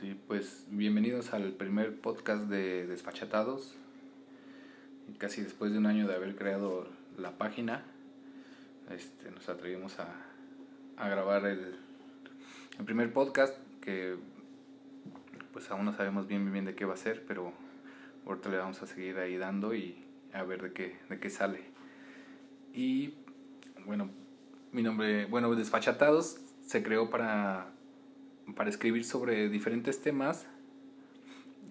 Sí, pues bienvenidos al primer podcast de Desfachatados. Casi después de un año de haber creado la página, este, nos atrevimos a, grabar el, el, primer podcast que pues aún no sabemos bien, bien bien de qué va a ser, pero ahorita le vamos a seguir ahí dando y a ver de qué, de qué sale. Y bueno, mi nombre, bueno, Desfachatados se creó para para escribir sobre diferentes temas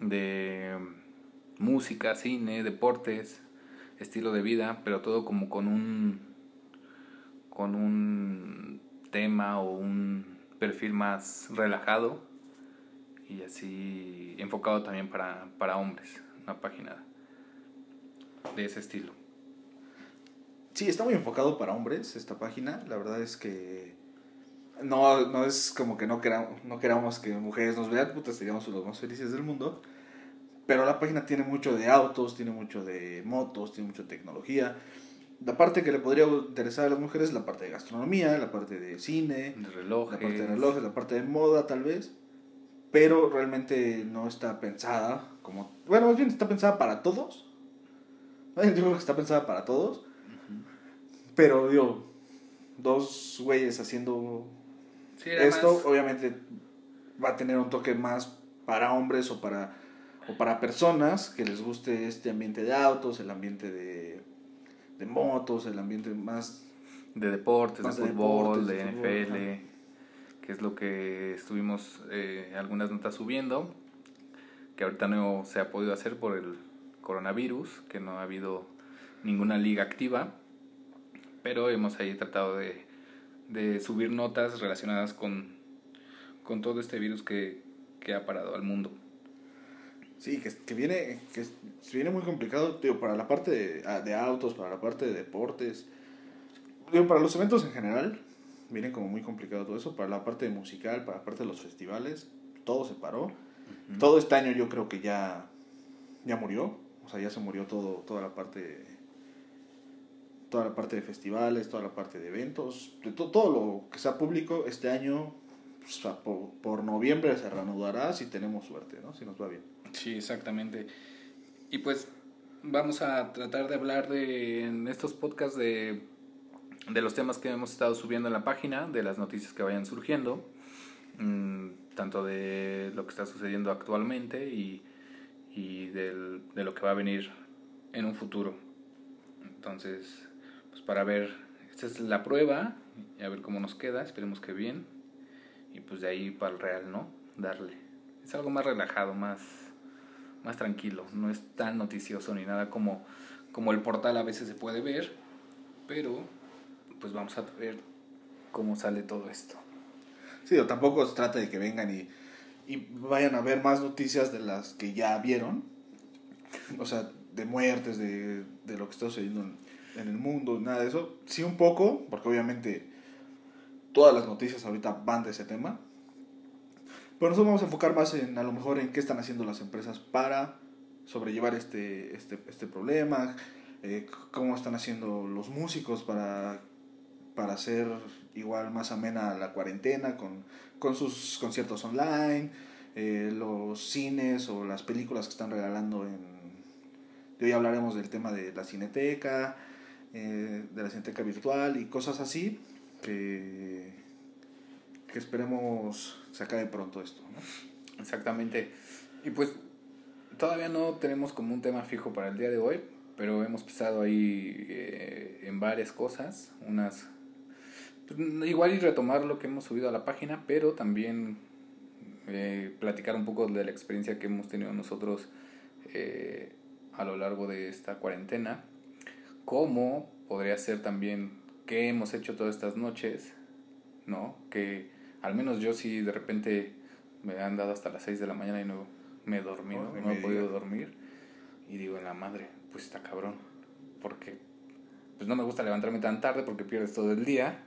de música, cine, deportes, estilo de vida, pero todo como con un con un tema o un perfil más relajado y así enfocado también para, para hombres, una página de ese estilo. Sí, está muy enfocado para hombres esta página, la verdad es que no, no es como que no queramos, no queramos que mujeres nos vean, puta, seríamos los más felices del mundo. Pero la página tiene mucho de autos, tiene mucho de motos, tiene mucha tecnología. La parte que le podría interesar a las mujeres es la parte de gastronomía, la parte de cine, de relojes. la parte de relojes, la parte de moda tal vez. Pero realmente no está pensada como... Bueno, más bien está pensada para todos. Yo creo que está pensada para todos. Pero digo, dos güeyes haciendo esto obviamente va a tener un toque más para hombres o para, o para personas que les guste este ambiente de autos, el ambiente de, de motos, el ambiente más... De deportes, de, fútbol, de, NFL, que es lo que estuvimos eh, algunas notas subiendo, que ahorita no se ha podido hacer por el coronavirus, que no ha habido ninguna liga activa, pero hemos ahí tratado de de subir notas relacionadas con, con todo este virus que, que ha parado al mundo. Sí, que, que, viene, que viene muy complicado, tío, para la parte de, ah, de, autos, para la parte de deportes, digo, para los eventos en general, viene como muy complicado todo eso, para la parte musical, para la parte de los festivales, todo se paró. Todo este año yo creo que ya, ya murió, o sea, ya se murió todo, toda la parte toda la parte de festivales, toda la parte de eventos, de todo lo que sea público este año, pues, por, noviembre se reanudará si tenemos suerte, ¿no? Si nos va bien. Sí, exactamente. Y pues vamos a tratar de hablar de, en estos podcasts de, de los temas que hemos estado subiendo en la página, de las noticias que vayan surgiendo, mm, tanto de lo que está sucediendo actualmente y, y del, de lo que va a venir en un futuro. Entonces, para ver, esta es la prueba y a ver cómo nos queda, esperemos que bien. Y pues de ahí para el real, ¿no? Darle. Es algo más relajado, más, más tranquilo, no es tan noticioso ni nada como, como el portal a veces se puede ver, pero pues vamos a ver cómo sale todo esto. Sí, o tampoco se trata de que vengan y, y vayan a ver más noticias de las que ya vieron, o sea, de muertes, de, de lo que está sucediendo en, en el mundo, nada de eso. Sí un poco, porque obviamente todas las noticias ahorita van de ese tema. Pero nosotros vamos a enfocar más en a lo mejor en qué están haciendo las empresas para sobrellevar este, este, este problema, eh, cómo están haciendo los músicos para, para hacer igual más amena la cuarentena con, con sus conciertos online, eh, los cines o las películas que están regalando en... Hoy hablaremos del tema de la cineteca, eh, de la Cineteca Virtual y cosas así, que, que esperemos se acabe pronto esto. ¿no? Exactamente. Y pues todavía no tenemos como un tema fijo para el día de hoy, pero hemos pensado ahí eh, en varias cosas, unas... Pues, igual y retomar lo que hemos subido a la página, pero también eh, platicar un poco de la experiencia que hemos tenido nosotros a lo largo de esta cuarentena cómo podría ser también qué hemos hecho todas estas noches, ¿no? Que al menos yo sí de repente me han dado hasta las 6 de la mañana y no me he dormido, no, he podido dormir. Y digo, en la madre, pues está cabrón. Porque pues no me gusta levantarme tan tarde porque pierdes todo el día.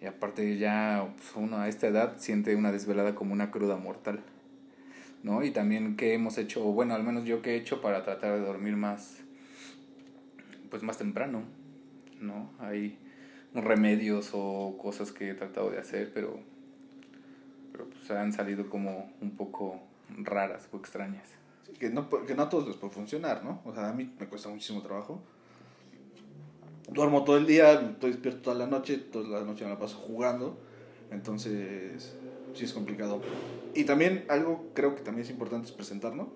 Y aparte ya pues, uno a esta edad siente una desvelada como una cruda mortal. ¿No? Y también qué hemos hecho, bueno, al menos yo qué he hecho para tratar de dormir más pues más temprano, ¿no? Hay remedios o cosas que he tratado de hacer, pero pero pues han salido como un poco raras o extrañas. que, no, que no a todos les puede funcionar, ¿no? O sea, a mí me cuesta muchísimo trabajo. Duermo todo el día, estoy despierto toda la noche, toda la noche me la paso jugando, entonces sí es complicado. Y también algo creo que también es importante es presentarnos.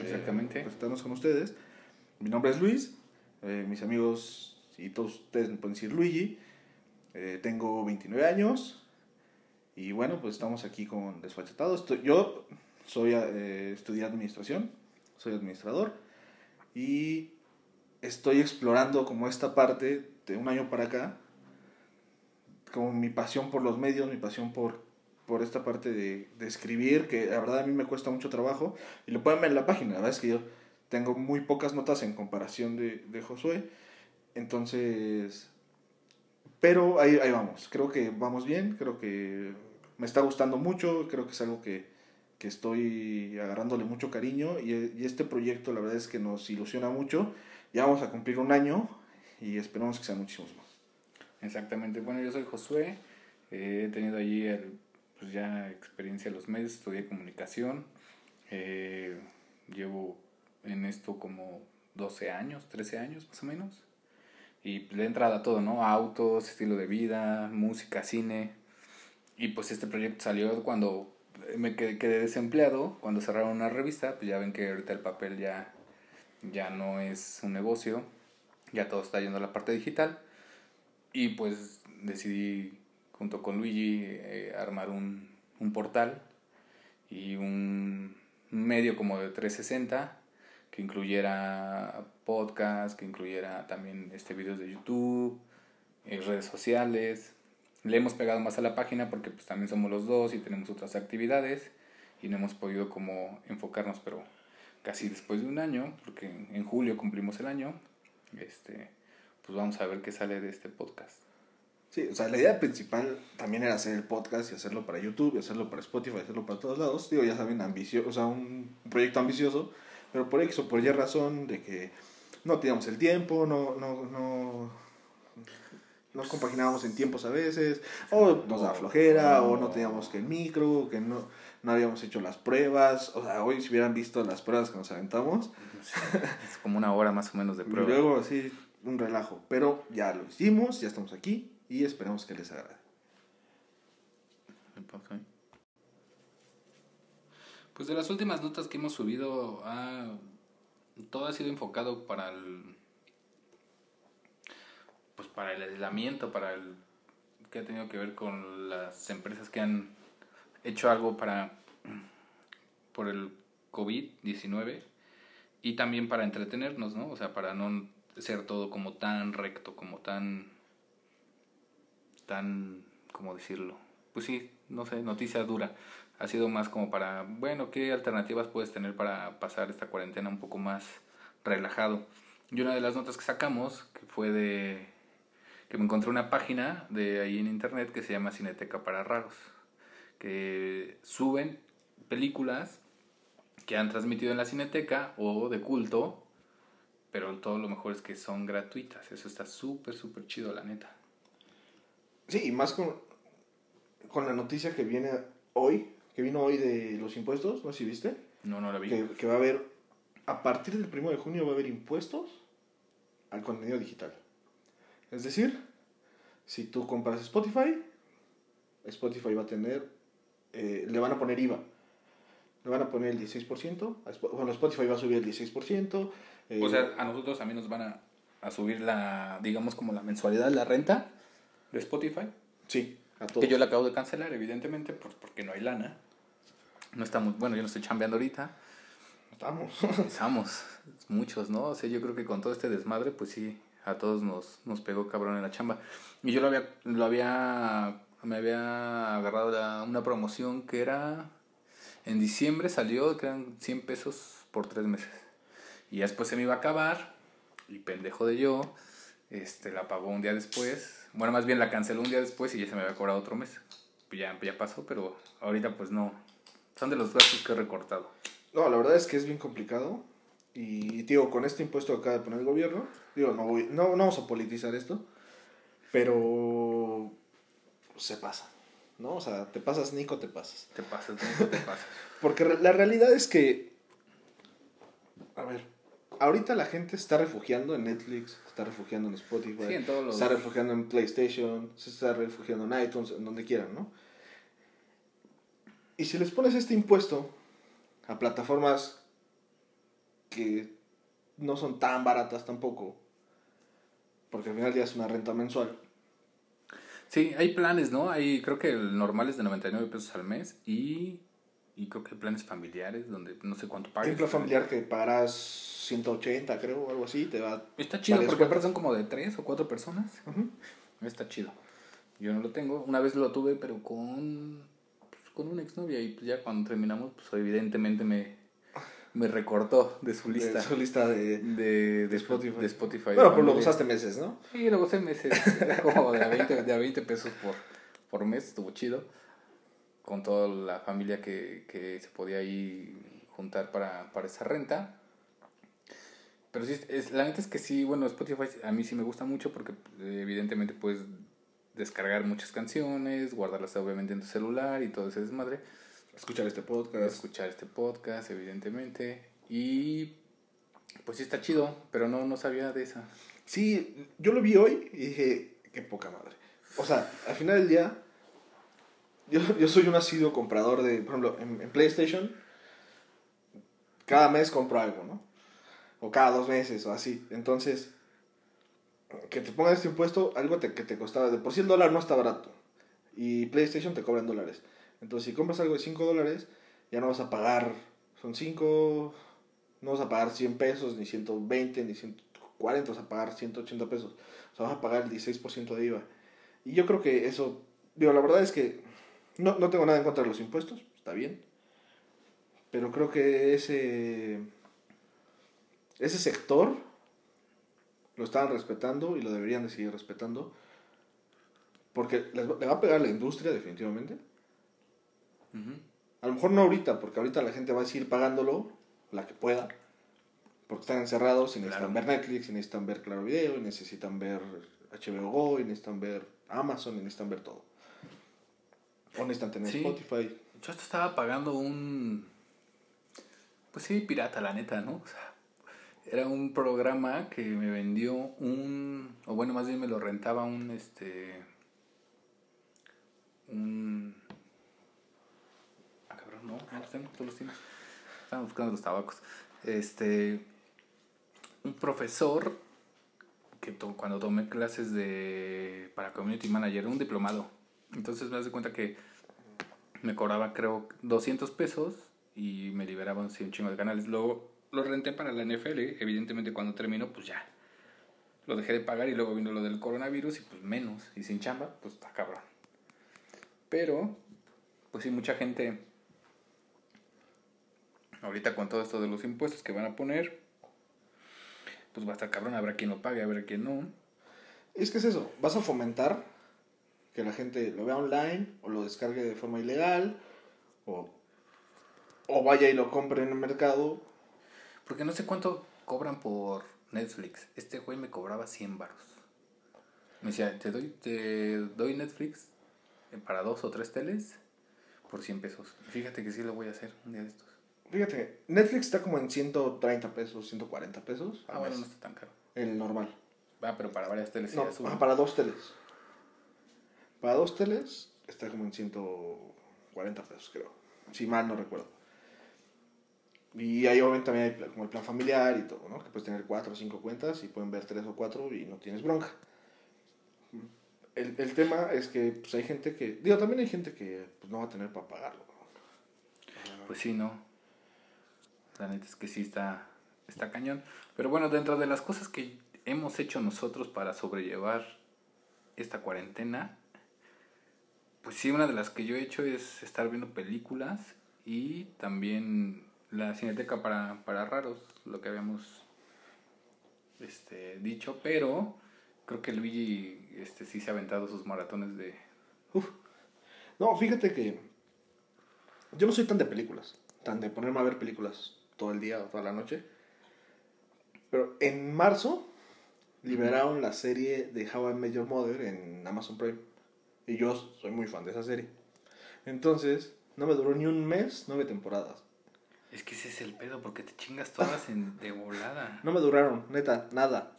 exactamente. Eh, presentarnos con ustedes. Mi nombre es Luis, eh, mis amigos y todos ustedes me pueden decir Luigi. Eh, tengo 29 años y bueno, pues estamos aquí con Desfachatados. yo soy eh, estudié administración, soy administrador y estoy explorando como esta parte de un año para acá, como mi pasión por los medios, mi pasión por, por esta parte de, de escribir, que la verdad a mí me cuesta mucho trabajo y lo pueden ver en la página, la verdad es que yo tengo muy pocas notas en comparación de, de Josué, entonces pero ahí, ahí vamos, creo que vamos bien, creo que me está gustando mucho, creo que es algo que, que estoy agarrándole mucho cariño y, y, este proyecto la verdad es que nos ilusiona mucho. Ya vamos a cumplir un año y esperamos que sean muchísimos más. Exactamente, bueno yo soy Josué, eh, he tenido allí el, pues ya experiencia en los medios, estudié comunicación, eh, llevo en esto como 12 años, 13 años más o menos. Y de entrada todo, ¿no? Autos, estilo de vida, música, cine. Y pues este proyecto salió cuando me quedé, desempleado, cuando cerraron una revista, pues ya ven que ahorita el papel ya, ya no es un negocio, ya todo está yendo a la parte digital. Y pues decidí, junto con Luigi, eh, armar un, un portal y un medio como de 360 que incluyera podcast, que incluyera también este videos de YouTube, eh, redes sociales. Le hemos pegado más a la página porque pues también somos los dos y tenemos otras actividades y no hemos podido como enfocarnos, pero casi después de un año, porque en julio cumplimos el año, este, pues vamos a ver qué sale de este podcast. Sí, o sea, la idea principal también era hacer el podcast y hacerlo para YouTube, y hacerlo para Spotify, y hacerlo para todos lados. Digo, ya saben, ambicioso, o sea, un proyecto ambicioso, pero por X o por Y razón de que no teníamos el tiempo, no, no, no, no compaginábamos en tiempos a veces, o nos daba flojera, o no teníamos que el micro, que no, no habíamos hecho las pruebas. O sea, hoy si hubieran visto las pruebas que nos aventamos. Es como una hora más o menos de prueba. Y luego así, un relajo. Pero ya lo hicimos, ya estamos aquí y esperamos que les agrade. Pues de las últimas notas que hemos subido, ah, todo ha sido enfocado para el pues para el aislamiento, para el que ha tenido que ver con las empresas que han hecho algo para por el COVID-19 y también para entretenernos, ¿no? O sea, para no ser todo como tan recto, como tan tan cómo decirlo. Pues sí, no sé, noticia dura ha sido más como para, bueno, ¿qué alternativas puedes tener para pasar esta cuarentena un poco más relajado? Y una de las notas que sacamos, fue de que me encontré una página de ahí en internet que se llama Cineteca para Raros, que suben películas que han transmitido en la Cineteca o de culto, pero todo lo mejor es que son gratuitas. Eso está súper, súper chido, la neta. Sí, y más con, con la noticia que viene hoy, que vino hoy de los impuestos, no sé si viste. No, no la vi. Que, va a haber, a partir del 1 de junio va a haber impuestos al contenido digital. Es decir, si tú compras Spotify, Spotify va a tener, eh, le van a poner IVA. Le van a poner el 16%, bueno, Spotify va a subir el 16%. Eh, o sea, a nosotros también nos van a, a subir la, digamos, como la mensualidad, la renta de Spotify. Sí, a todos. Que yo la acabo de cancelar, evidentemente, porque no hay lana. No estamos, bueno, yo no estoy chambeando ahorita. Estamos. Estamos, muchos, ¿no? O sea, yo creo que con todo este desmadre, pues sí, a todos nos, nos pegó cabrón en la chamba. Y yo lo había, lo había, me había agarrado una promoción que era, en diciembre salió, que eran 100 pesos por tres meses. Y después se me iba a acabar, y pendejo de yo, este, la pagó un día después. Bueno, más bien la canceló un día después y ya se me había cobrado otro mes. Pues ya, ya pasó, pero ahorita pues no, son de los gastos que he recortado. No, la verdad es que es bien complicado. Y digo, con este impuesto que acaba de poner el gobierno, digo, no, voy, no, vamos a politizar esto, pero se pasa. ¿no? O sea, te pasas Nico, te pasas. Te pasas, Nico, te pasas. Porque la realidad es que, a ver, ahorita la gente está refugiando en Netflix, se está refugiando en Spotify, Sí, en todos los- se está refugiando en PlayStation, se está refugiando en iTunes, en donde quieran, ¿no? Y si les pones este impuesto a plataformas que no son tan baratas tampoco, porque al final ya es una renta mensual, Sí, hay planes, ¿no? Hay, creo que el normal es de 99 pesos al mes y, y creo que hay planes familiares donde no sé cuánto hay pagues. un plan familiar que pagarás 180, creo, o algo así, te va... Está chido porque aparte son como de tres o cuatro personas. Ujú. Está chido. Yo no lo tengo. Una vez lo tuve, pero con, con una exnovia. Y pues ya cuando terminamos, pues evidentemente me, me recortó de su lista. De su lista de... De, de, Spotify. De Spotify. Bueno, pues lo usaste meses, ¿no? Sí, lo usé meses. Como de a 20, de a 20 pesos por, por mes. Estuvo chido. Con toda la familia que, que se podía ahí juntar para, para esa renta. Pero sí, es, la neta es que sí, bueno, Spotify a mí sí me gusta mucho porque eh, evidentemente puedes descargar muchas canciones, guardarlas obviamente en tu celular y todo ese desmadre. Escuchar este podcast. Escuchar este podcast, evidentemente. Y pues sí está chido, pero no, no sabía de esa. Sí, yo lo vi hoy y dije, qué poca madre. O sea, al final del día, yo, yo soy un asiduo comprador de, por ejemplo, en, en PlayStation, cada mes compro algo, ¿no? O cada dos meses o así. Entonces, que te pongan este impuesto, algo te- que te costaba, de por sí el dólar no está barato. Y PlayStation te cobra en dólares. Entonces, si compras algo de 5 dólares, ya no vas a pagar, son 5, no vas a pagar 100 pesos, ni 120, ni 140, vas a pagar 180 pesos. O sea, vas a pagar el 16% de IVA. Y yo creo que eso, digo, la verdad es que no, no tengo nada en contra de los impuestos, está bien. Pero creo que ese, ese sector lo estaban respetando y lo deberían de seguir respetando. Porque les va- le va a pegar la industria definitivamente. A lo mejor no ahorita, porque ahorita la gente va a seguir pagándolo, la que pueda, porque están encerrados y necesitan Claro. ver Netflix, y necesitan ver Claro Video, y necesitan ver HBO Go, y necesitan ver Amazon, y necesitan ver todo. O necesitan tener Sí. Spotify. Yo hasta estaba pagando un. Pues sí, pirata, la neta, ¿no? O sea, era un programa que me vendió un. O bueno, más bien me lo rentaba un. Este. Un. Ah, cabrón, no, tengo, tú los tienes. Estaba buscando los tabacos. Este. Un profesor que to- cuando tomé clases de. para community manager, un diplomado. Entonces me das cuenta que me cobraba creo 200 pesos y me liberaban un chingo de canales. Luego lo renté para la NFL, evidentemente cuando terminó pues ya lo dejé de pagar y luego vino lo del coronavirus y pues menos y sin chamba, pues está cabrón. Pero pues sí mucha gente ahorita con todo esto de los impuestos que van a poner pues va a estar cabrón, habrá quien lo pague, habrá quien no. Es que es eso, vas a fomentar que la gente lo vea online, o lo descargue de forma ilegal, o, o vaya y lo compre en el mercado. Porque no sé cuánto cobran por Netflix. Este güey me cobraba 100 baros. Me decía, te doy, te doy Netflix eh, para dos o tres teles por 100 pesos. Fíjate que sí lo voy a hacer un día de estos. Fíjate, Netflix está como en 130 pesos, 140 pesos. Ah, bueno, no está tan caro. El normal. Ah, pero para varias teles sí No, sube. ajá, para dos teles. Para dos teles está como en 140 pesos, creo. Si mal no recuerdo. Y ahí obviamente también hay como el plan familiar y todo, ¿no? Que puedes tener cuatro o cinco cuentas y pueden ver tres o cuatro y no tienes bronca. El, el tema es que pues, hay gente que... Digo, también hay gente que pues, no va a tener para pagarlo. ¿no? Pues sí, no. La neta es que sí está, está cañón. Pero bueno, dentro de las cosas que hemos hecho nosotros para sobrellevar esta cuarentena, pues sí, una de las que yo he hecho es estar viendo películas y también la cineteca para, para raros, lo que habíamos este, dicho, pero creo que Luigi este, sí se ha aventado sus maratones de... No, fíjate que yo no soy tan de películas, tan de ponerme a ver películas todo el día o toda la noche. Pero en marzo liberaron la serie de How I Met Your Mother en Amazon Prime. Y yo soy muy fan de esa serie. Entonces, no me duró ni un mes, nueve temporadas. Es que ese es el pedo, porque te chingas todas en, de volada. No me duraron, neta, nada.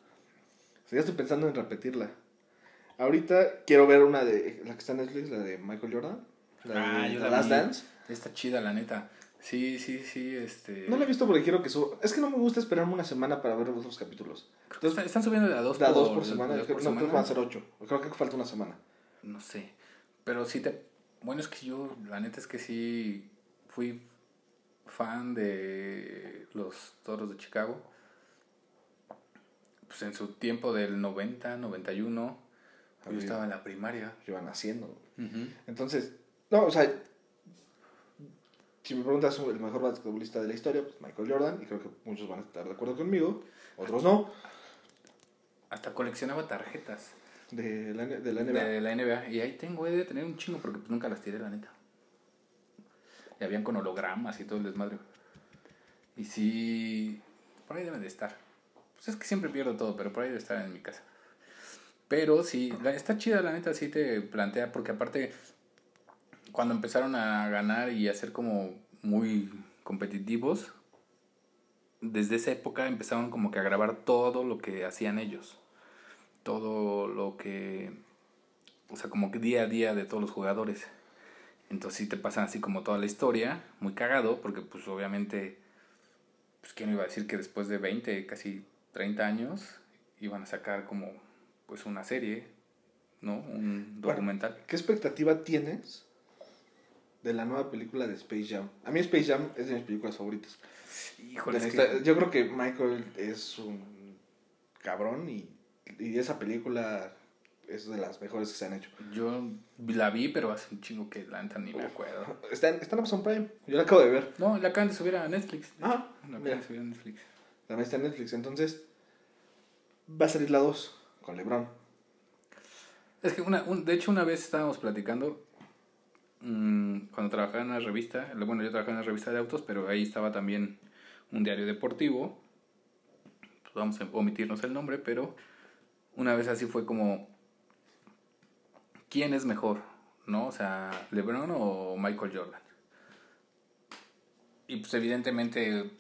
O sea, ya estoy pensando en repetirla. Ahorita quiero ver una de la que está en Netflix, la de Michael Jordan. La Ah, de yo The la Last vi. Dance. Está chida, la neta. Sí, sí, sí, este... No la he visto porque quiero que suba. Es que no me gusta esperarme una semana para ver los dos capítulos. Creo que está- están subiendo de a dos Da por, dos por semana. de por no, creo que van a ser ocho. Creo que falta una semana. No sé. Pero sí te. Bueno, es que yo, la neta es que sí fui fan de los toros de Chicago. Pues en su tiempo del 90, 91. Yo estaba en la primaria. Van haciendo. Entonces, no, o sea, si me preguntas el mejor basquetbolista de la historia, pues Michael Jordan, y creo que muchos van a estar de acuerdo conmigo, otros no, Hasta coleccionaba tarjetas de la, de la NBA. de la NBA. Y ahí tengo, he de tener un chingo porque pues, nunca las tiré, la neta. Y habían con hologramas y todo el desmadre. Y sí, por ahí deben de estar. Pues es que siempre pierdo todo, pero por ahí debe estar en mi casa. Pero sí, la- está chida, la neta, sí te plantea, porque aparte, cuando empezaron a ganar y a ser como muy competitivos, desde esa época empezaron como que a grabar todo lo que hacían ellos. Todo lo que, o sea, como que día a día de todos los jugadores. Entonces sí te pasan así como toda la historia, muy cagado, porque pues obviamente, pues quién iba a decir que después de 20, casi 30 años, iban a sacar como pues una serie, ¿no? Un Bueno, documental. ¿Qué expectativa tienes de la nueva película de Space Jam? A mí Space Jam es de mis películas favoritas. Híjole, que- Yo creo que Michael es un cabrón y, y esa película es de las mejores que se han hecho. yo la vi, pero hace un chingo que la neta ni me acuerdo. Está en, está en Amazon Prime, yo la acabo de ver. No, la acaban de subir a Netflix. Ah, La acaban de subir a Netflix. También está en Netflix, entonces va a salir la 2 con LeBron. Es que una, un- de hecho una vez estábamos platicando mm, cuando trabajaba en una revista, bueno yo trabajaba en una revista de autos, pero ahí estaba también un diario deportivo, Pues vamos a omitirnos el nombre, pero una vez así fue como, ¿quién es mejor? ¿No? O sea, LeBron o Michael Jordan. Y pues evidentemente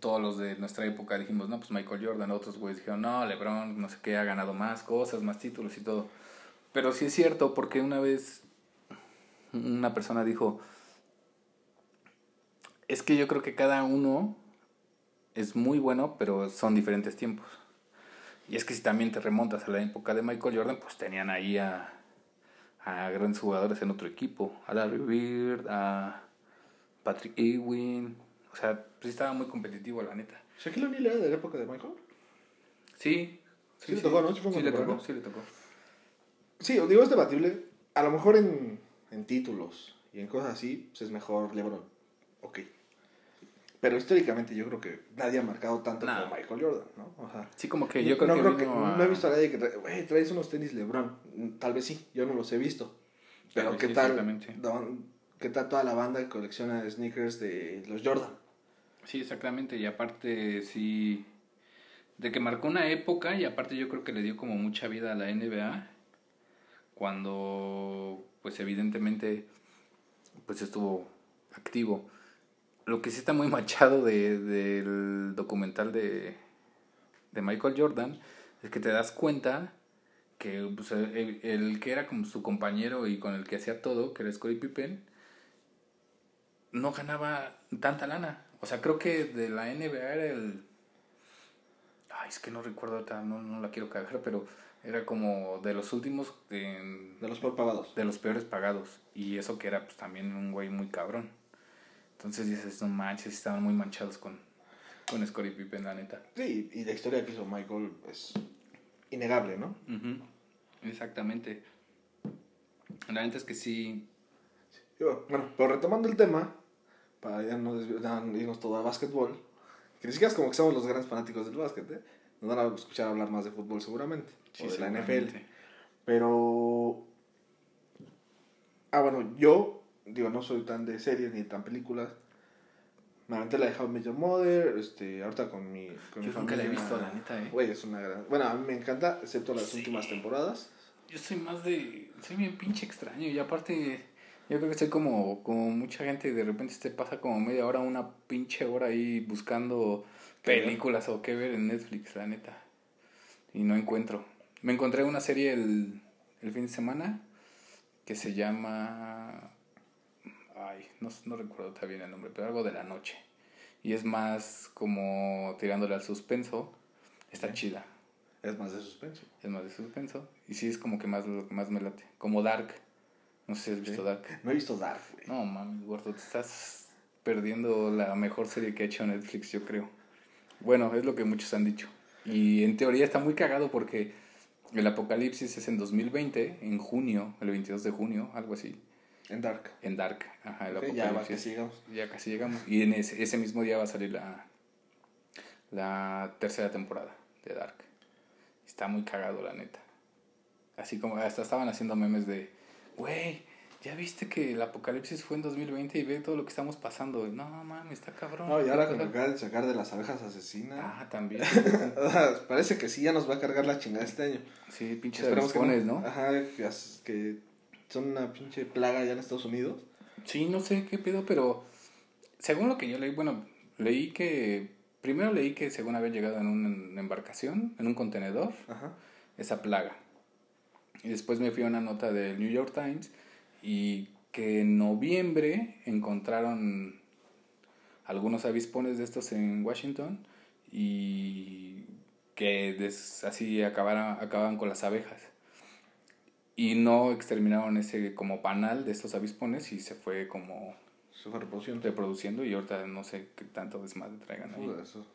todos los de nuestra época dijimos, no, pues Michael Jordan, otros güeyes dijeron, no, LeBron, no sé qué, ha ganado más cosas, más títulos y todo. Pero sí es cierto, porque una vez una persona dijo, es que yo creo que cada uno es muy bueno, pero son diferentes tiempos. Y es que si también te remontas a la época de Michael Jordan, pues tenían ahí a, a grandes jugadores en otro equipo, a Larry Bird, a Patrick Ewing, o sea, pues estaba muy competitivo la neta. ¿Shaquille O'Neal era de la época de Michael? Sí. Sí le tocó, ¿no? Sí le tocó, sí le tocó. Sí, digo, es debatible. A lo mejor en, en títulos y en cosas así, pues es mejor LeBron. Ok. Pero históricamente yo creo que nadie ha marcado tanto como Michael Jordan, ¿no? O sea, Sí, como que yo creo no, que, creo que vino a- no he visto a nadie que trae, traes unos tenis LeBron. Mm, Tal vez sí, yo no los he visto. Pero ¿qué sí, tal? don- ¿Qué tal toda la banda que colecciona sneakers de los Jordan? Sí, exactamente. Y aparte, sí. De que marcó una época y aparte yo creo que le dio como mucha vida a la NBA. Cuando, pues evidentemente, pues estuvo activo. Lo que sí está muy machado de, del documental de, de Michael Jordan es que te das cuenta que pues, el, el que era como su compañero y con el que hacía todo, que era Scottie Pippen, no ganaba tanta lana. O sea, creo que de la NBA era el... Ay, es que no recuerdo no, no la quiero cagar, pero era como de los últimos en- De los peor pagados. de los peores pagados. Y eso que era pues también un güey muy cabrón. Entonces dices, no manches, estaban muy manchados con, con Scottie Pippen, la neta. Sí, y la historia que hizo Michael es innegable, ¿no? Ujú, Exactamente. La neta es que sí. Bueno, pero retomando el tema, para ya no irnos todo a básquetbol, que ni siquiera es como que somos los grandes fanáticos del básquet, ¿eh? Nos van a escuchar hablar más de fútbol seguramente, o de la NFL. Pero. Ah, bueno, yo, digo, no soy tan de series ni tan películas. Me aventé la de How I Met Your Mother, este, ahorita con mi. Con Yo mi nunca la he visto, la neta, ¿eh? Güey, es una gran. Bueno, a mí me encanta, excepto las Sí. últimas temporadas. Yo soy más de. Soy bien pinche extraño. Y aparte, Yo creo que estoy como, como mucha gente y de repente te pasa como media hora, una pinche hora ahí buscando películas o qué ver en Netflix, la neta. Y no encuentro. Me encontré una serie el, el fin de semana que se llama... Ay, no, no recuerdo bien el nombre, pero algo de la noche. Y es más como tirándole al suspenso. Está chida. Es más de suspenso. Es más de suspenso. Y sí es como que más lo que más me late. Como Dark. No sé si has visto Dark. No he visto Dark, güey. No, mami, gordo, te estás perdiendo la mejor serie que ha hecho Netflix, yo creo. Bueno, es lo que muchos han dicho. Y en teoría está muy cagado porque el apocalipsis es en 2020, en junio, el 22 de junio, algo así. En Dark. En Dark, ajá, el Ok, apocalipsis. ya casi llegamos. Ya casi llegamos. Y en ese, ese mismo día va a salir la, la tercera temporada de Dark. Está muy cagado, la neta. Así como hasta estaban haciendo memes de, güey, ¿ya viste que el apocalipsis fue en 2020 y ve todo lo que estamos pasando? No, mames, está cabrón. No, y ahora con lo que de sacar de las abejas asesinas. Ah, también. Parece que sí, ya nos va a cargar la chingada este año. Sí, pinches avispones, ¿no? Ajá, que son una pinche plaga allá en Estados Unidos. Sí, no sé qué pedo, pero según lo que yo leí, bueno, leí que, primero leí que según había llegado en una embarcación, en un contenedor, Ajá. esa plaga. Y después me fui a una nota del New York Times y que en noviembre encontraron algunos avispones de estos en Washington y que des- así acabaran, acababan con las abejas. Y no exterminaron ese como panal de estos avispones y se fue como Se fue reproduciendo. reproduciendo y ahorita no sé qué tanto desmadre traigan ahí. Joder, eso.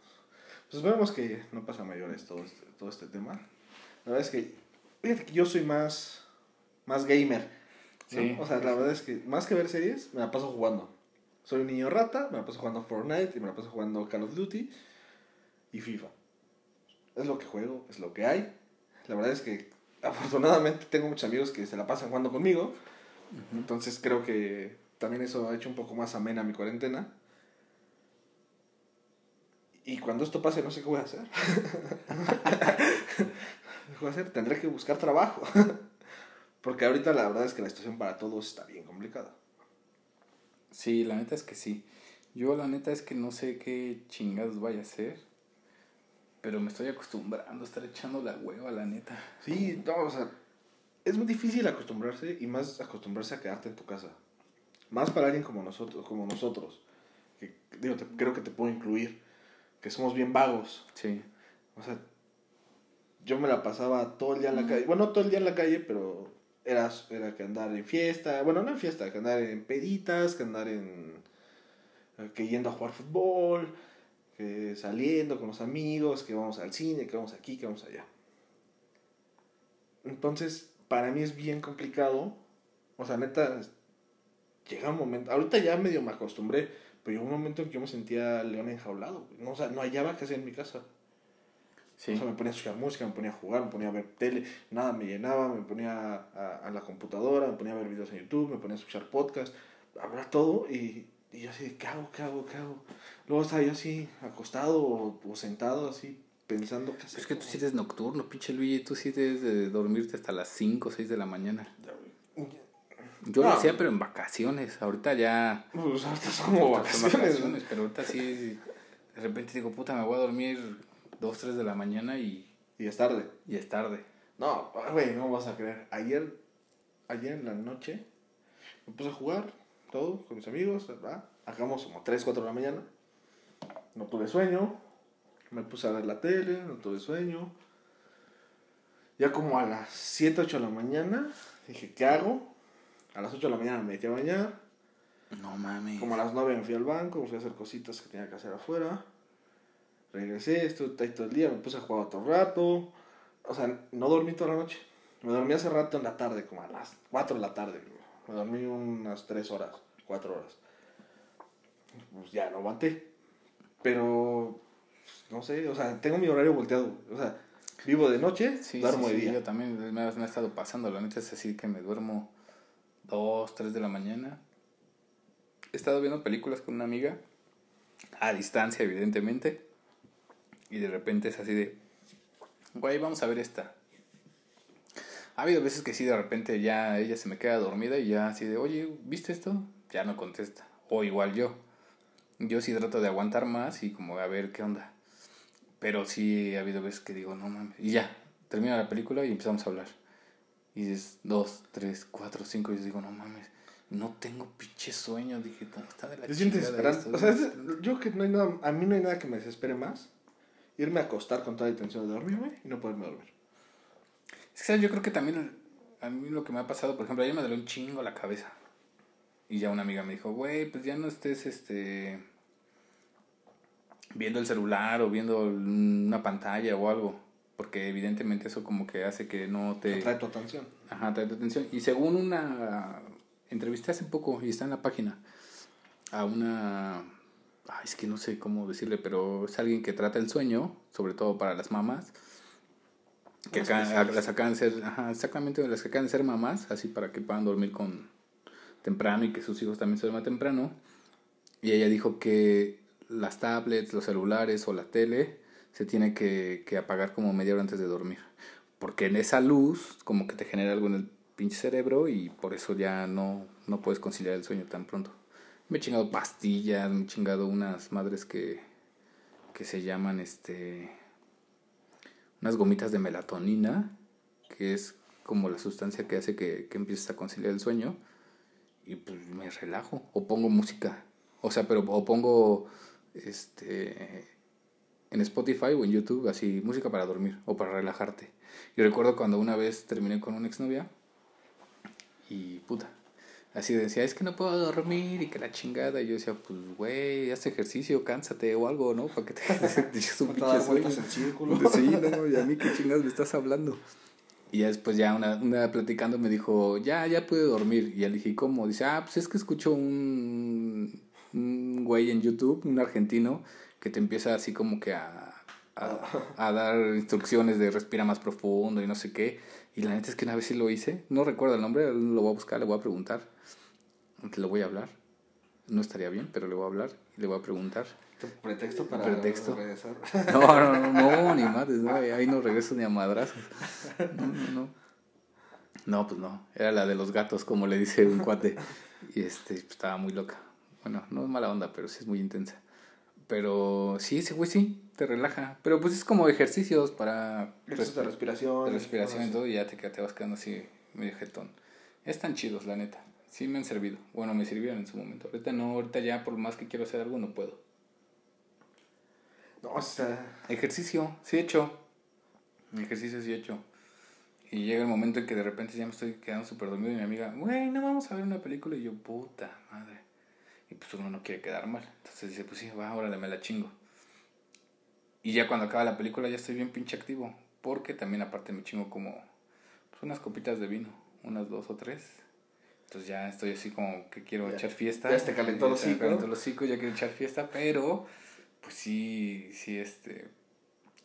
Pues esperemos que no pasa a mayores todo este, todo este tema. La verdad es que, fíjate que yo soy más, más gamer. ¿no? Sí. O sea, la verdad es que más que ver series, me la paso jugando. Soy un niño rata, me la paso jugando Fortnite y me la paso jugando Call of Duty y FIFA. Es lo que juego, es lo que hay. La verdad es que afortunadamente tengo muchos amigos que se la pasan jugando conmigo. Entonces creo que también eso ha hecho un poco más amena mi cuarentena. Y cuando esto pase no sé qué voy a hacer. ¿Qué voy a hacer? Tendré que buscar trabajo. Porque ahorita la verdad es que la situación para todos está bien complicada. Sí, la neta es que sí. Yo la neta es que no sé qué chingados vaya a hacer. Pero me estoy acostumbrando a estar echando la hueva, la neta. Sí, no, o sea, es muy difícil acostumbrarse y más acostumbrarse a quedarte en tu casa. Más para alguien como nosotros, como nosotros, que digo, te- creo que te puedo incluir, que somos bien vagos. Sí. O sea, yo me la pasaba todo el día en la calle. Bueno, no todo el día en la calle, pero era, era que andar en fiesta. Bueno, no en fiesta, que andar en peditas, que andar en. eh, que yendo a jugar fútbol, que saliendo con los amigos, que vamos al cine, que vamos aquí, que vamos allá. Entonces, para mí es bien complicado. O sea, neta, llega un momento. Ahorita ya medio me acostumbré, pero llegó un momento en que yo me sentía león enjaulado. No, o sea, no hallaba qué hacer en mi casa. Sí. O sea, me ponía a escuchar música, me ponía a jugar, me ponía a ver tele, nada me llenaba, me ponía a, a la computadora, me ponía a ver videos en YouTube, me ponía a escuchar podcast, hablar todo y, y yo así, de, ¿qué hago, qué hago, qué hago? Luego estaba yo así, acostado o, o sentado así, pensando qué hacer. Es que tú sí eres nocturno, pinche Luigi. Tú sí debes de dormirte hasta las 5 o 6 de la mañana. Yo lo hacía, pero en vacaciones. Ahorita ya... Pues ahorita son como vacaciones. pero ahorita sí... De repente digo, puta, me voy a dormir 2, 3 de la mañana y, Y es tarde. y es tarde. No, güey, no vas a creer. Ayer, ayer en la noche, me puse a jugar todo con mis amigos, ¿verdad? Acabamos como 3, 4 de la mañana. No tuve sueño. Me puse a ver la tele, no tuve sueño. Ya como a las 7, 8 de la mañana, dije, ¿qué hago? A las 8 de la mañana me metí a bañar. No mames. Como a las 9 me fui al banco, me fui a hacer cositas que tenía que hacer afuera. Regresé, estuve ahí todo el día, me puse a jugar otro rato. O sea, no dormí toda la noche. Me dormí hace rato en la tarde, como a las 4 de la tarde. Me dormí unas 3 horas, 4 horas. Pues ya no aguanté. Pero, no sé, o sea, tengo mi horario volteado. O sea, vivo de noche, Sí, duermo sí, de sí, día. yo también me ha, me ha estado pasando. La neta es así que me duermo 2, 3 de la mañana. He estado viendo películas con una amiga, a distancia, evidentemente. Y de repente es así de, güey, vamos a ver esta. Ha habido veces que sí, de repente ya ella se me queda dormida y ya así de, oye, ¿viste esto? Ya no contesta. O igual yo. Yo sí trato de aguantar más y como a ver qué onda. Pero sí ha habido veces que digo, no mames. Y ya, termina la película y empezamos a hablar. Y dices, dos, tres, cuatro, cinco. Y yo digo, no mames, no tengo pinche sueño. Dije, ¿cómo está de la Te sientes chingada esperando. esto?" O sea, es- yo que no hay nada, a mí no hay nada que me desespere más. Irme a acostar con toda la intención de dormirme y no poderme dormir. Es que, ¿sabes? yo creo que también a mí lo que me ha pasado, por ejemplo, ayer me dolió un chingo la cabeza. Y ya una amiga me dijo, güey, pues ya no estés este viendo el celular o viendo una pantalla o algo. Porque evidentemente eso como que hace que no te... Atrae tu atención. Ajá, trae tu atención. Y según una entrevisté hace poco y está en la página a una ay, es que no sé cómo decirle, pero es alguien que trata el sueño, sobre todo para las mamás que especiales. las acaban de ser, ajá, exactamente las que acaban de ser mamás, así para que puedan dormir con temprano y que sus hijos también se duerman temprano. Y ella dijo que las tablets, los celulares o la tele se tiene que, que apagar como media hora antes de dormir. Porque en esa luz como que te genera algo en el pinche cerebro y por eso ya no, no puedes conciliar el sueño tan pronto. Me he chingado pastillas, me he chingado unas madres que, que se llaman este unas gomitas de melatonina, que es como la sustancia que hace que, que empieces a conciliar el sueño y pues me relajo o pongo música. O sea, pero o pongo este en Spotify o en YouTube así música para dormir o para relajarte. Yo recuerdo cuando una vez terminé con una exnovia y puta, así decía, es que no puedo dormir y que la chingada. Y yo decía, pues güey, haz ejercicio, cánsate o algo, ¿no? Para que te dejes un vueltas en círculo. Sí, no, y a mí qué chingados me estás hablando. Y ya después ya una, una platicando me dijo, ya, ya pude dormir. Y dije, ¿cómo? Dice, ah, pues es que escucho un, un güey en YouTube, un argentino, que te empieza así como que a, a, a dar instrucciones de respira más profundo y no sé qué. Y la neta es que una vez sí lo hice. No recuerdo el nombre, lo voy a buscar, le voy a preguntar. Aunque le voy a hablar. No estaría bien, pero le voy a hablar y le voy a preguntar. Pretexto para Pretexto. regresar. No, no, no, no, ni madres, no, ahí no regreso ni a madrazos. No, no, no. No, pues no, era la de los gatos, como le dice un cuate. Y este, pues, estaba muy loca. Bueno, no es mala onda, pero sí es muy intensa. Pero sí, ese güey sí, te relaja. Pero pues es como ejercicios para Ejercicios de respiración. de respiración y todo, y ya te, te vas quedando así medio jetón. Están chidos, la neta. Sí me han servido. Bueno, me sirvieron en su momento. Ahorita no, ahorita ya por más que quiero hacer algo no puedo. No, o sea, Ejercicio, sí he hecho. Ejercicio sí he hecho. Y llega el momento en que de repente ya me estoy quedando súper dormido y mi amiga, güey, no vamos a ver una película. Y yo, puta madre. Y pues uno no quiere quedar mal. Entonces dice, pues sí, va, órale, me la chingo. Y ya cuando acaba la película ya estoy bien pinche activo. Porque también aparte me chingo como pues, unas copitas de vino. Unas dos o tres. Entonces ya estoy así como que quiero Ya- echar fiesta. ya te calentó me hocico. calentó el hocico, ya quiero echar fiesta. Pero pues sí, sí, este...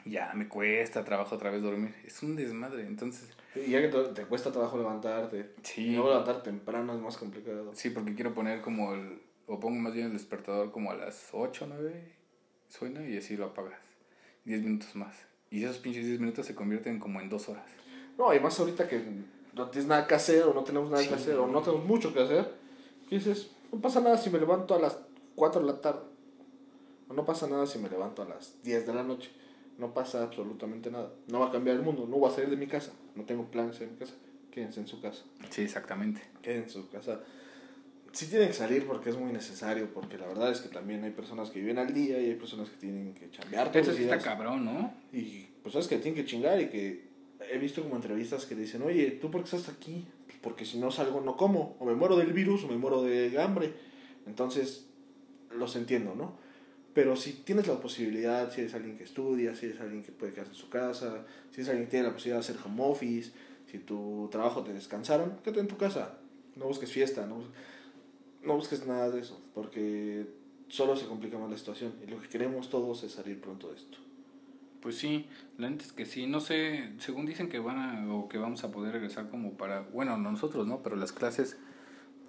Ya me cuesta trabajo otra vez dormir. Es un desmadre. Entonces, y ya que te, te cuesta trabajo levantarte. Sí. Luego levantar temprano es más complicado. sí, porque quiero poner como el... O pongo más bien el despertador como a las 8 o 9. Suena y así lo apagas. 10 minutos más. Y esos pinches 10 minutos se convierten como en 2 horas. No, y más ahorita que no tienes nada que hacer o no tenemos nada Sí. que hacer o no tenemos mucho que hacer. Que dices, no pasa nada si me levanto a las 4 de la tarde. O no pasa nada si me levanto a las 10 de la noche. No pasa absolutamente nada. No va a cambiar el mundo. No voy a salir de mi casa. No tengo planes en mi casa. Quédense en su casa. Sí, exactamente. Quédense en su casa. Sí tienen que salir porque es muy necesario. Porque la verdad es que también hay personas que viven al día y hay personas que tienen que chambear Eso sí está cabrón, ¿no? Y pues sabes que tienen que chingar y que he visto como entrevistas que dicen, oye, ¿tú por qué estás aquí? Pues porque si no salgo no como, o me muero del virus o me muero de hambre. Entonces, los entiendo, ¿no? Pero si tienes la posibilidad, si eres alguien que estudia, si eres alguien que puede quedarse en su casa, si eres alguien que tiene la posibilidad de hacer home office, si tu trabajo te descansaron, quédate en tu casa. No busques fiesta, no, no busques nada de eso, porque solo se complica más la situación. Y lo que queremos todos es salir pronto de esto. Pues sí, la neta es que sí, no sé, según dicen que van a, o que vamos a poder regresar como para, bueno, no nosotros, ¿no? Pero las clases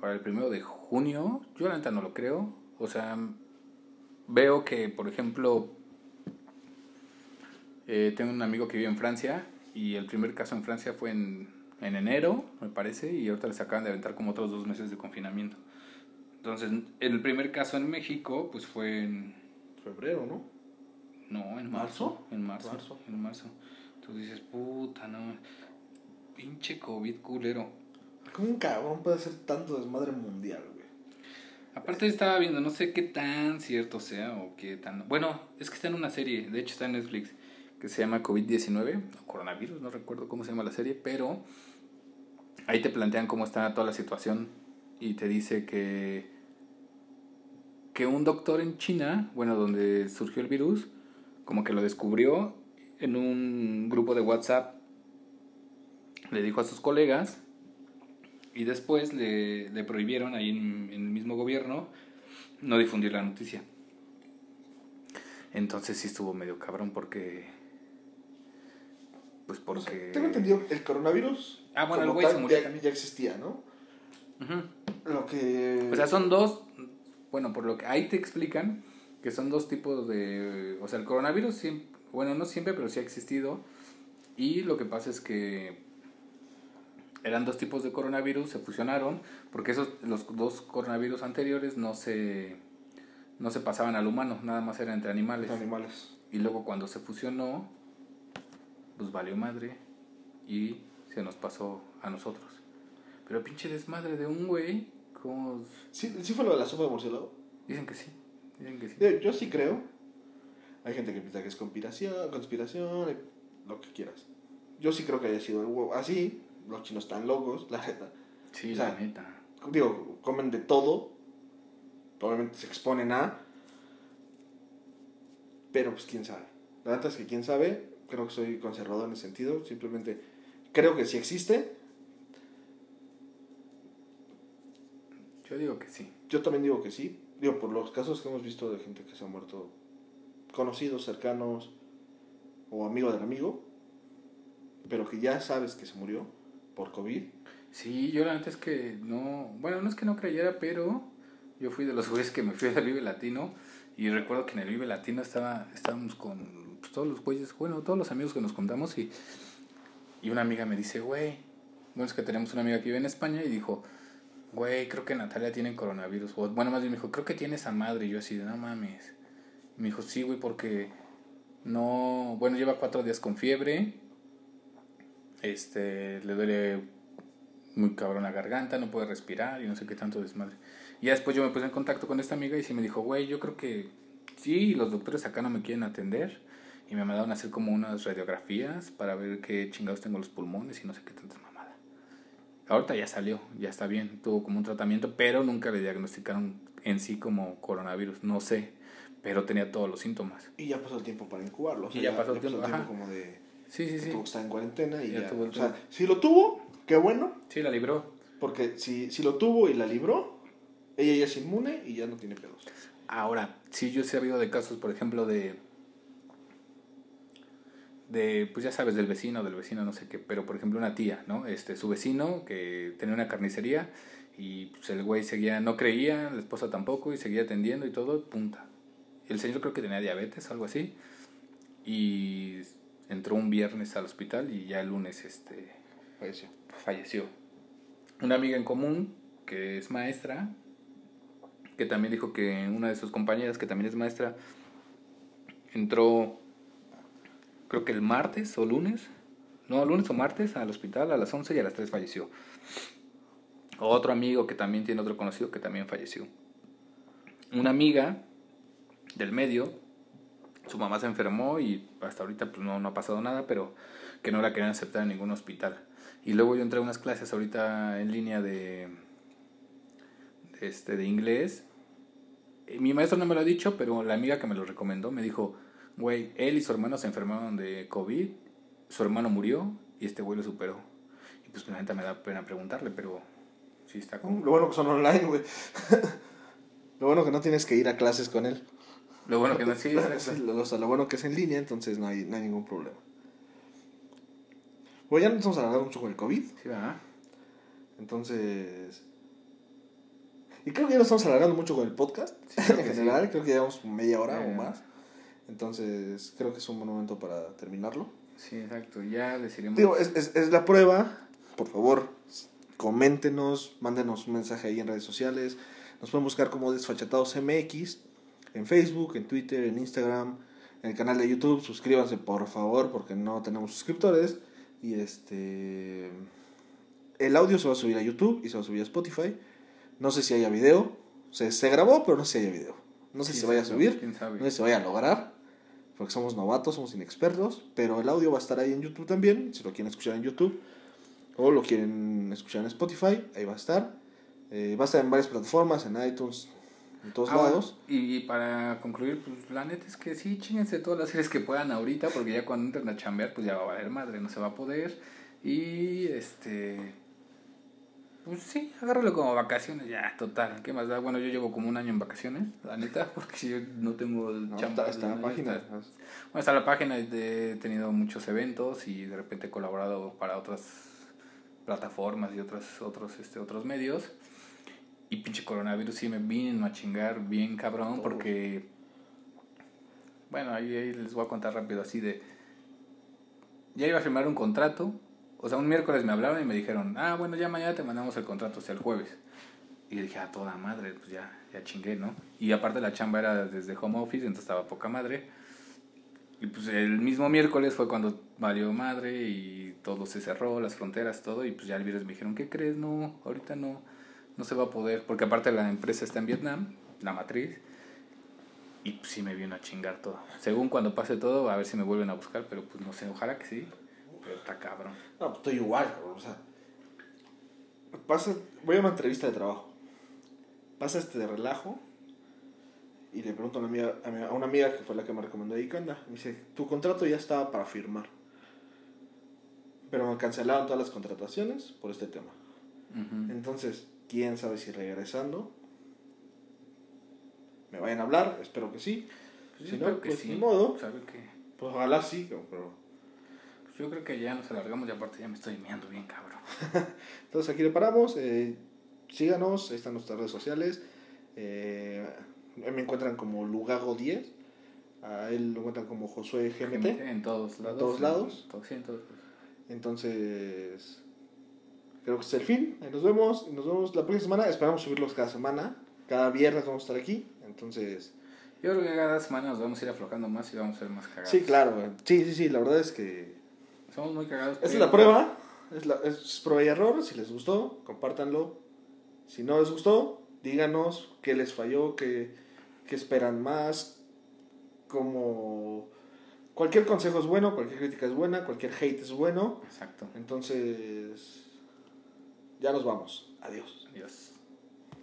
para el primero de junio, yo la neta no lo creo, o sea, veo que, por ejemplo, eh, tengo un amigo que vive en Francia y el primer caso en Francia fue en en enero, me parece, y ahorita les acaban de aventar como otros dos meses de confinamiento. Entonces, el primer caso en México, pues fue en... Febrero, ¿no? No, en marzo. En marzo. En marzo. Entonces dices, puta, no. Pinche COVID culero. ¿Cómo un cabrón puede hacer tanto desmadre mundial, güey? Aparte estaba viendo, no sé qué tan cierto sea o qué tan... Bueno, es que está en una serie, de hecho está en Netflix, que se llama COVID-19, o coronavirus, no recuerdo cómo se llama la serie, pero ahí te plantean cómo está toda la situación y te dice que, que un doctor en China, bueno, donde surgió el virus, como que lo descubrió en un grupo de WhatsApp, le dijo a sus colegas y después le, le prohibieron ahí en, en, el mismo gobierno no difundir la noticia. Entonces sí estuvo medio cabrón porque... Pues porque... O sea, tengo entendido, el coronavirus... Ah, bueno, el güey se murió ya, existía, ¿no? Lo que... O sea, son dos, bueno, por lo que ahí te explican que son dos tipos de, o sea, el coronavirus siempre, bueno, no siempre, pero sí ha existido y lo que pasa es que eran dos tipos de coronavirus, se fusionaron porque esos los dos coronavirus anteriores no se no se pasaban al humano, nada más eran entre animales. Animales. Y luego cuando se fusionó pues valió madre y se nos pasó a nosotros. Pero pinche desmadre de un güey, como ¿Sí, ¿Sí fue lo de la sopa de murciélago? dicen que sí. Que sí. Yo, yo sí creo. Hay gente que piensa que es conspiración, conspiración, lo que quieras. Yo sí creo que haya sido. Así, los chinos están locos, la neta. Sí, O sea, la neta. Digo, comen de todo. Obviamente se exponen a. Pero pues quién sabe. La neta es que quién sabe. Creo que soy conservador en ese sentido. Simplemente creo que sí existe. Yo digo que sí. Yo también digo que sí. Digo, por los casos que hemos visto de gente que se ha muerto, conocidos, cercanos o amigo del amigo, pero que ya sabes que se murió por COVID. Sí, yo la neta es que no, bueno, no es que no creyera, pero yo fui de los güeyes que me fui al Vive Latino y recuerdo que en el Vive Latino estaba, estábamos con pues, todos los güeyes, bueno, todos los amigos que nos contamos y, y una amiga me dice, güey, bueno, es que tenemos una amiga que vive en España y dijo, güey, creo que Natalia tiene coronavirus. Bueno, más bien me dijo, creo que tiene esa madre. Y yo así de, no mames. Me dijo, sí, güey, porque no, bueno, lleva cuatro días con fiebre. Este, le duele muy cabrón la garganta, no puede respirar y no sé qué tanto desmadre. Y ya después yo me puse en contacto con esta amiga y sí me dijo, güey, yo creo que sí, los doctores acá no me quieren atender. Y me mandaron a hacer como unas radiografías para ver qué chingados tengo los pulmones y no sé qué tantas mamadas. Ahorita ya salió, ya está bien, tuvo como un tratamiento, pero nunca le diagnosticaron en sí como coronavirus, no sé, pero tenía todos los síntomas. Y ya pasó el tiempo para incubarlo. o sea, Y ya pasó el tiempo, ajá. como de Sí, sí, sí. tuvo que estar en cuarentena y Ya ya. tuvo el o sea, si lo tuvo, qué bueno, Sí, la libró. porque si, si lo tuvo y la libró, ella ya es inmune y ya no tiene pedos. Ahora, sí, yo sí he habido de casos, por ejemplo, de. De, pues ya sabes, del vecino, del vecino, no sé qué, pero por ejemplo, una tía, ¿no? Este, su vecino que tenía una carnicería y pues el güey seguía, no creía, la esposa tampoco, y seguía atendiendo y todo, punta. El señor creo que tenía diabetes, algo así, y entró un viernes al hospital y ya el lunes, este, Falleció. falleció. Una amiga en común, que es maestra, que también dijo que una de sus compañeras, que también es maestra, entró, creo que el martes o lunes, no, lunes o martes al hospital a las 11 y a las 3 falleció. Otro amigo que también tiene otro conocido que también falleció. Una amiga del medio, su mamá se enfermó y hasta ahorita pues no, no ha pasado nada, pero que no la querían aceptar en ningún hospital. Y luego yo entré a unas clases ahorita en línea de, de, este, de inglés. Mi maestro no me lo ha dicho, pero la amiga que me lo recomendó me dijo, güey, él y su hermano se enfermaron de COVID, su hermano murió y este güey lo superó. Y pues la neta me da pena preguntarle, pero sí está como... Lo bueno que son online, güey. lo bueno que no tienes que ir a clases con él. Lo bueno que no sí, Sí, lo, o sea, lo bueno que es en línea, entonces no hay, no hay ningún problema. Bueno, ya no estamos hablando mucho con el COVID, Sí, ¿verdad? entonces... Y creo que ya no estamos alargando mucho con el podcast, Sí, en general, creo que llevamos media hora o más. Entonces, creo que es un buen momento para terminarlo. Sí, exacto. Ya les iremos... Digo, es, es, es la prueba por favor, coméntenos, mándenos un mensaje ahí en redes sociales. Nos pueden buscar como Desfachatados MX en Facebook, en Twitter, en Instagram, en el canal de YouTube. Suscríbanse por favor porque no tenemos suscriptores. Y este... El audio se va a subir a YouTube y se va a subir a Spotify. No sé si haya video. Se, se grabó, pero no sé si haya video. No sé si se vaya a subir. No sé si se vaya a lograr. Porque somos novatos, somos inexpertos. Pero el audio va a estar ahí en YouTube también. Si lo quieren escuchar en YouTube. O lo quieren escuchar en Spotify. Ahí va a estar. Eh, va a estar en varias plataformas. En iTunes. En todos Ah, lados. y para concluir, pues la neta es que sí, chingense todas las series que puedan ahorita, porque ya cuando entren a chambear, pues ya va a valer madre, no se va a poder. Y este. Pues sí, agárralo como vacaciones, ya, total. ¿Qué más da? Bueno, yo llevo como un año en vacaciones, la neta, porque yo no tengo No, chamba. está, está la página. Está- Bueno, está la página, he tenido muchos eventos y de repente he colaborado para otras plataformas y otros, otros, este, otros medios. Y pinche coronavirus sí me vino a chingar bien cabrón Todo. porque... Bueno, ahí, ahí les voy a contar rápido así de... Ya iba a firmar un contrato. O sea, un miércoles me hablaron y me dijeron, ah, bueno, ya mañana te mandamos el contrato, o sea, el jueves. Y dije, ah, toda madre, pues ya, ya chingué, ¿no? Y aparte la chamba era desde home office, entonces estaba poca madre. Y pues el mismo miércoles fue cuando valió madre y todo se cerró, las fronteras, todo. Y pues ya el viernes me dijeron, ¿qué crees? No, ahorita no, no se va a poder. Porque aparte la empresa está en Vietnam, la matriz. Y pues sí me vino a chingar todo. Según cuando pase todo, a ver si me vuelven a buscar, pero pues no sé, ojalá que sí. Está cabrón. No, pues estoy igual, cabrón. O sea, pasa, voy a una entrevista de trabajo. Pasa este de relajo y le pregunto a una amiga, a, mi- a una amiga que fue la que me recomendó ahí, ¿qué onda? Me dice, tu contrato ya estaba para firmar. Pero me cancelaron todas las contrataciones por este tema. Entonces, quién sabe si regresando me vayan a hablar, espero que sí. Pues si no, que pues sí. ni modo. Que... Pues ojalá sí, pero... yo creo que ya nos alargamos y aparte ya me estoy meando bien, cabrón. Entonces aquí le paramos. eh, síganos, ahí están nuestras redes sociales. eh, me encuentran como Lugago10. A él lo encuentran como Josué GMT. En todos lados. todos lados? En, sí, en todos lados. Entonces, creo que es el fin. Nos vemos. Nos vemos la próxima semana. Esperamos subirlos cada semana. Cada viernes vamos a estar aquí. Entonces, Yo creo que cada semana nos vamos a ir aflojando más y vamos a ser más cagados. sí, claro. Sí, sí, sí. La verdad es que Somos muy cagados. esta es la prueba. Es, la, es prueba y error. Si les gustó, compártanlo. Si no les gustó, díganos qué les falló, qué, qué esperan más. Como cualquier consejo es bueno, cualquier crítica es buena, cualquier hate es bueno. Exacto. Entonces, ya nos vamos. Adiós. Adiós.